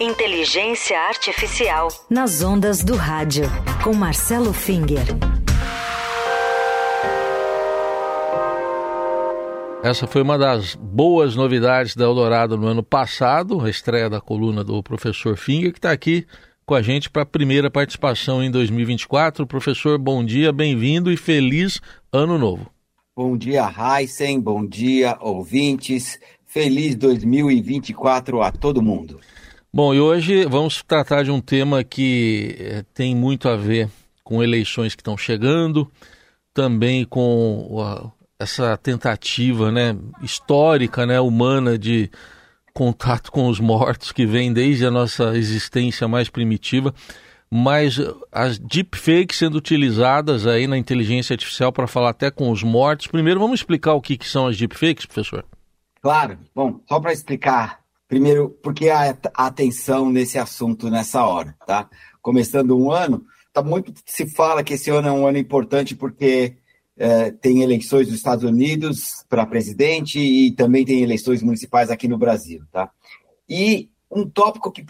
Inteligência Artificial. Nas ondas do rádio. Com Marcelo Finger. Essa foi uma das boas novidades da Eldorado no ano passado, a estreia da coluna do professor Finger, que está aqui com a gente para a primeira participação em 2024. Professor, bom dia, bem-vindo e feliz ano novo. Bom dia, Heisen, bom dia, ouvintes. Feliz 2024 a todo mundo. Bom, e hoje vamos tratar de um tema que eh, tem muito a ver com eleições que estão chegando, também com essa tentativa né, histórica, né, humana de contato com os mortos que vem desde a nossa existência mais primitiva, mas as deepfakes sendo utilizadas aí na inteligência artificial para falar até com os mortos. Primeiro, vamos explicar o que, que são as deepfakes, professor? Claro. Bom, só para explicar Primeiro, porque há atenção nesse assunto nessa hora, tá? Começando um ano, tá muito se fala que esse ano é um ano importante porque é, tem eleições nos Estados Unidos para presidente e também tem eleições municipais aqui no Brasil, tá? E um tópico que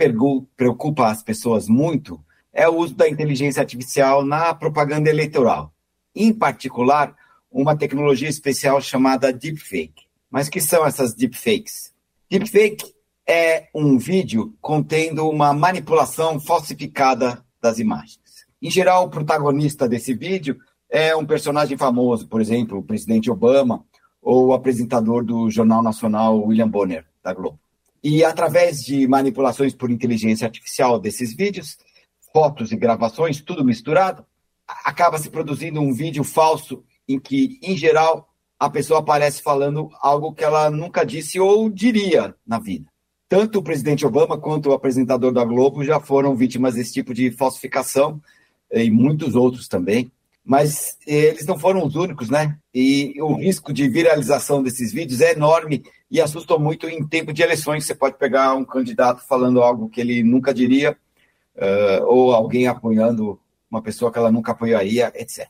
preocupa as pessoas muito é o uso da inteligência artificial na propaganda eleitoral. Em particular, uma tecnologia especial chamada deepfake. Mas que são essas deepfakes? Deepfake é um vídeo contendo uma manipulação falsificada das imagens. Em geral, o protagonista desse vídeo é um personagem famoso, por exemplo, o presidente Obama ou o apresentador do Jornal Nacional William Bonner, da Globo. E através de manipulações por inteligência artificial desses vídeos, fotos e gravações, tudo misturado, acaba se produzindo um vídeo falso em que, em geral, a pessoa aparece falando algo que ela nunca disse ou diria na vida. Tanto o presidente Obama quanto o apresentador da Globo já foram vítimas desse tipo de falsificação, eh, e muitos outros também. Mas eles não foram os únicos, né? E o risco de viralização desses vídeos é enorme e assusta muito em tempo de eleições. Você pode pegar um candidato falando algo que ele nunca diria, uh, ou alguém apoiando uma pessoa que ela nunca apoiaria, etc.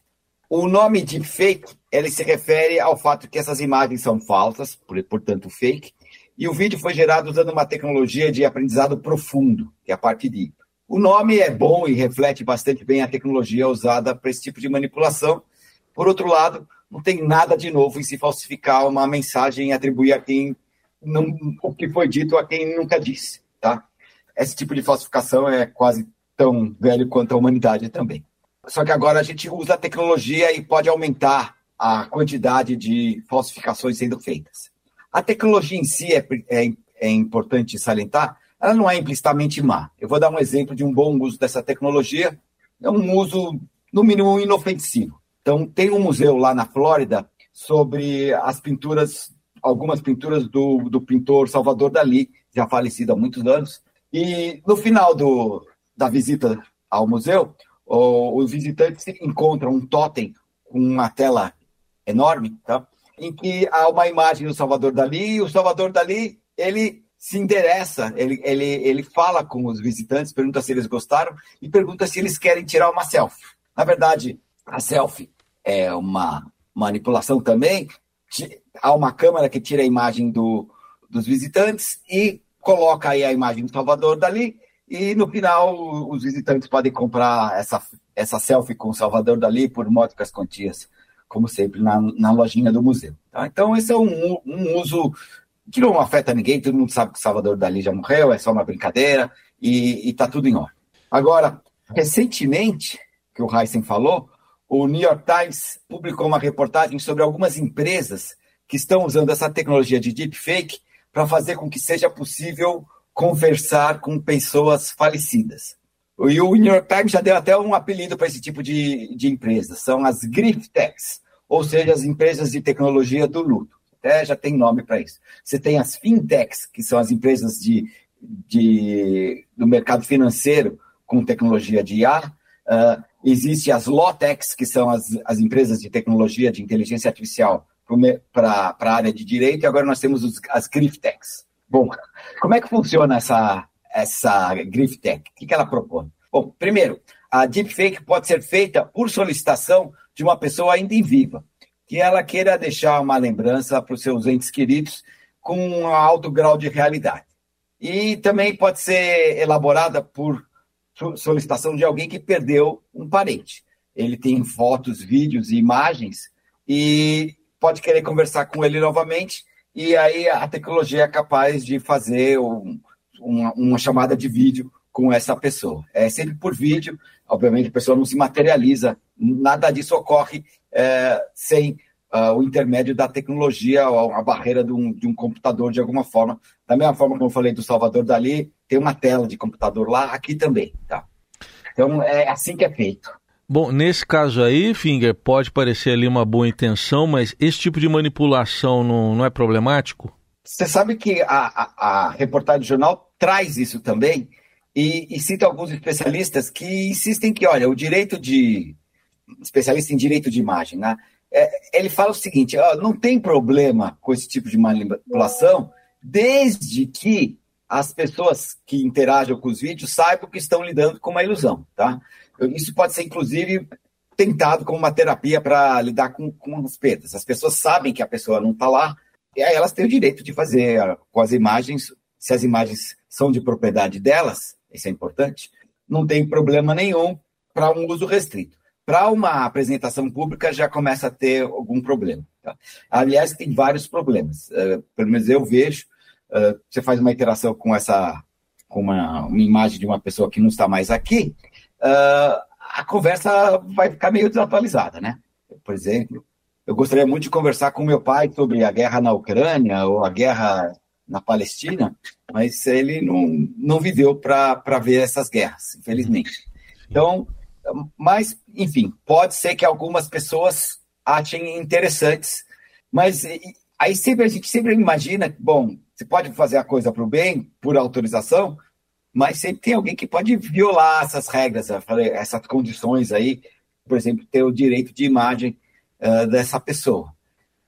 O nome de fake, ele se refere ao fato que essas imagens são falsas, portanto fake, e o vídeo foi gerado usando uma tecnologia de aprendizado profundo, que é a parte de. O nome é bom e reflete bastante bem a tecnologia usada para esse tipo de manipulação. Por outro lado, não tem nada de novo em se falsificar uma mensagem e atribuir a quem não, o que foi dito a quem nunca disse, tá? Esse tipo de falsificação é quase tão velho quanto a humanidade também. Só que agora a gente usa a tecnologia e pode aumentar a quantidade de falsificações sendo feitas. A tecnologia em si é, é, é importante salientar, ela não é implicitamente má. Eu vou dar um exemplo de um bom uso dessa tecnologia, é um uso, no mínimo, inofensivo. Então, tem um museu lá na Flórida sobre as pinturas, algumas pinturas do, do pintor Salvador Dali, já falecido há muitos anos. E no final do, da visita ao museu, o, os visitantes encontram um totem com uma tela enorme, tá? Em que há uma imagem do Salvador Dali, e o Salvador Dali, ele se interessa, ele, ele, ele fala com os visitantes, pergunta se eles gostaram e pergunta se eles querem tirar uma selfie. Na verdade, a selfie é uma manipulação também. Há uma câmera que tira a imagem do, dos visitantes e coloca aí a imagem do Salvador Dali, e no final os visitantes podem comprar essa, essa selfie com o Salvador Dali por módicas quantias como sempre, na, na lojinha do museu. Tá? Então, esse é um, um, uso que não afeta ninguém, todo mundo sabe que o Salvador Dali já morreu, é só uma brincadeira e está tudo em ordem. Agora, recentemente, que o Heisen falou, o New York Times publicou uma reportagem sobre algumas empresas que estão usando essa tecnologia de deepfake para fazer com que seja possível conversar com pessoas falecidas. E o New York Times já deu até um apelido para esse tipo de, de empresas, são as Griftechs, ou seja, as empresas de tecnologia do luto. Até já tem nome para isso. Você tem as fintechs, que são as empresas de, de, do mercado financeiro com tecnologia de IA. Uh, ah, existe as Lawtechs, que são as, as empresas de tecnologia de inteligência artificial para a área de direito, e agora nós temos os, as Griftechs. Bom, como é que funciona essa, essa Griftech? O que, que ela propõe? Bom, primeiro, a deepfake pode ser feita por solicitação de uma pessoa ainda em viva, que ela queira deixar uma lembrança para os seus entes queridos com um alto grau de realidade. e também pode ser elaborada por solicitação de alguém que perdeu um parente. Ele tem fotos, vídeos e imagens e pode querer conversar com ele novamente e aí a tecnologia é capaz de fazer um, uma, uma chamada de vídeo com essa pessoa. É sempre por vídeo, obviamente a pessoa não se materializa, nada disso ocorre é, sem uh, o intermédio da tecnologia, ou a barreira de um, de um, computador de alguma forma. Da mesma forma como eu falei do Salvador Dali, tem uma tela de computador lá, aqui também. Tá? Então é assim que é feito. Bom, nesse caso aí, Finger, pode parecer ali uma boa intenção, mas esse tipo de manipulação não, não é problemático? Você sabe que a, a, a reportagem do jornal traz isso também e, e, cita alguns especialistas que insistem que, olha, o direito de. especialista em direito de imagem, né? É, ele fala o seguinte: ó, não tem problema com esse tipo de manipulação, desde que as pessoas que interagem com os vídeos saibam que estão lidando com uma ilusão, tá? Isso pode ser, inclusive, tentado como uma terapia para lidar com, com as perdas. As pessoas sabem que a pessoa não está lá, e aí elas têm o direito de fazer com as imagens, se as imagens são de propriedade delas, isso é importante, não tem problema nenhum para um uso restrito para uma apresentação pública já começa a ter algum problema. Tá? Aliás, tem vários problemas. Uh, pelo menos eu vejo. Uh, você faz uma interação com essa, com uma, uma, imagem de uma pessoa que não está mais aqui, uh, a conversa vai ficar meio desatualizada, né? Por exemplo, eu gostaria muito de conversar com meu pai sobre a guerra na Ucrânia ou a guerra na Palestina, mas ele não, não viveu para ver essas guerras, infelizmente. Então, mas, enfim, pode ser que algumas pessoas achem interessantes, mas aí sempre a gente sempre imagina, bom, você pode fazer a coisa para o bem, por autorização, mas sempre tem alguém que pode violar essas regras, essas condições aí, por exemplo, ter o direito de imagem uh, dessa pessoa.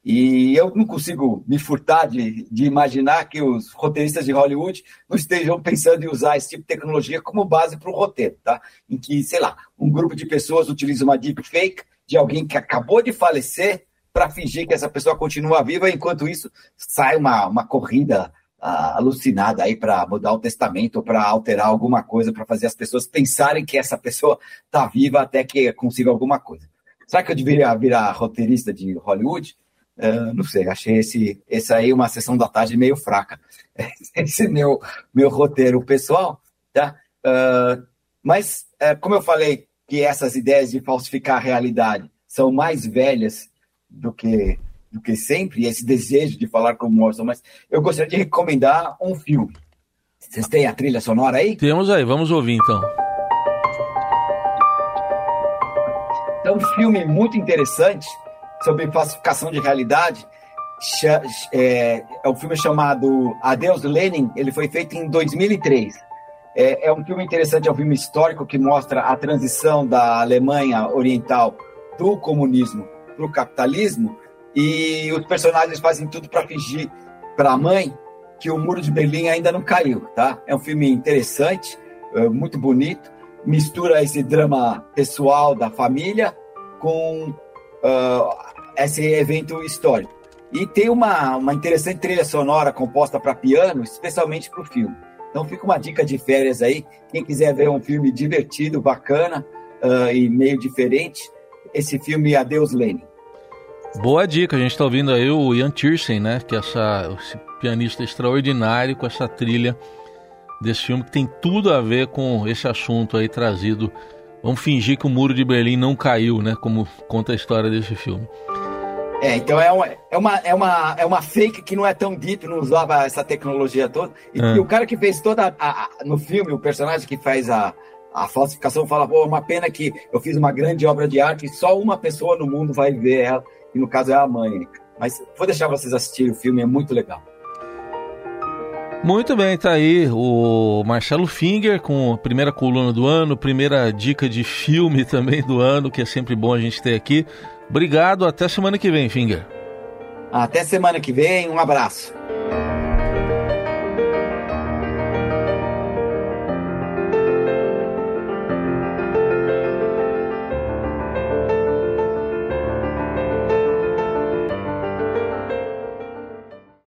E eu não consigo me furtar de, de, imaginar que os roteiristas de Hollywood não estejam pensando em usar esse tipo de tecnologia como base para o roteiro, tá? Em que, sei lá, um grupo de pessoas utiliza uma deepfake de alguém que acabou de falecer para fingir que essa pessoa continua viva, enquanto isso sai uma, uma corrida uh, alucinada aí para mudar o testamento para alterar alguma coisa, para fazer as pessoas pensarem que essa pessoa está viva até que consiga alguma coisa. Será que eu deveria virar roteirista de Hollywood? Uh, não sei, achei esse, esse aí uma sessão da tarde meio fraca. Esse meu, meu roteiro pessoal, tá? Uh, mas, uh, como eu falei, que essas ideias de falsificar a realidade são mais velhas do que, do que sempre, e esse desejo de falar como morto, mas eu gostaria de recomendar um filme. Vocês têm a trilha sonora aí? Temos aí, vamos ouvir então. É um filme muito interessante sobre falsificação de realidade. É, é um filme chamado Adeus Lenin, ele foi feito em 2003. É, é um filme interessante, é um filme histórico que mostra a transição da Alemanha Oriental do comunismo para o capitalismo e os personagens fazem tudo para fingir para a mãe que o muro de Berlim ainda não caiu, tá? É um filme interessante, é muito bonito, mistura esse drama pessoal da família com uh, esse evento histórico. E tem uma, uma interessante trilha sonora composta para piano, especialmente para o filme. Então fica uma dica de férias aí. Quem quiser ver um filme divertido, bacana uh, e meio diferente, esse filme Adeus Lenin. Boa dica, a gente está ouvindo aí o Ian Tiersen, né? Que é essa, esse pianista extraordinário com essa trilha desse filme que tem tudo a ver com esse assunto aí trazido Vamos fingir que o muro de Berlim não caiu, né? Como conta a história desse filme. É, então é uma, é uma, é uma, é uma fake que não é tão deep, não usava essa tecnologia toda. E, é. e o cara que fez toda a, a, no filme, o personagem que faz a, a falsificação fala, pô, é uma pena que eu fiz uma grande obra de arte e só uma pessoa no mundo vai ver ela, e no caso é a mãe. Mas vou deixar vocês assistirem o filme, é muito legal. Muito bem, tá aí o Marcelo Finger com a primeira coluna do ano, primeira dica de filme também do ano, que é sempre bom a gente ter aqui. Obrigado, até semana que vem, Finger. Até semana que vem, um abraço.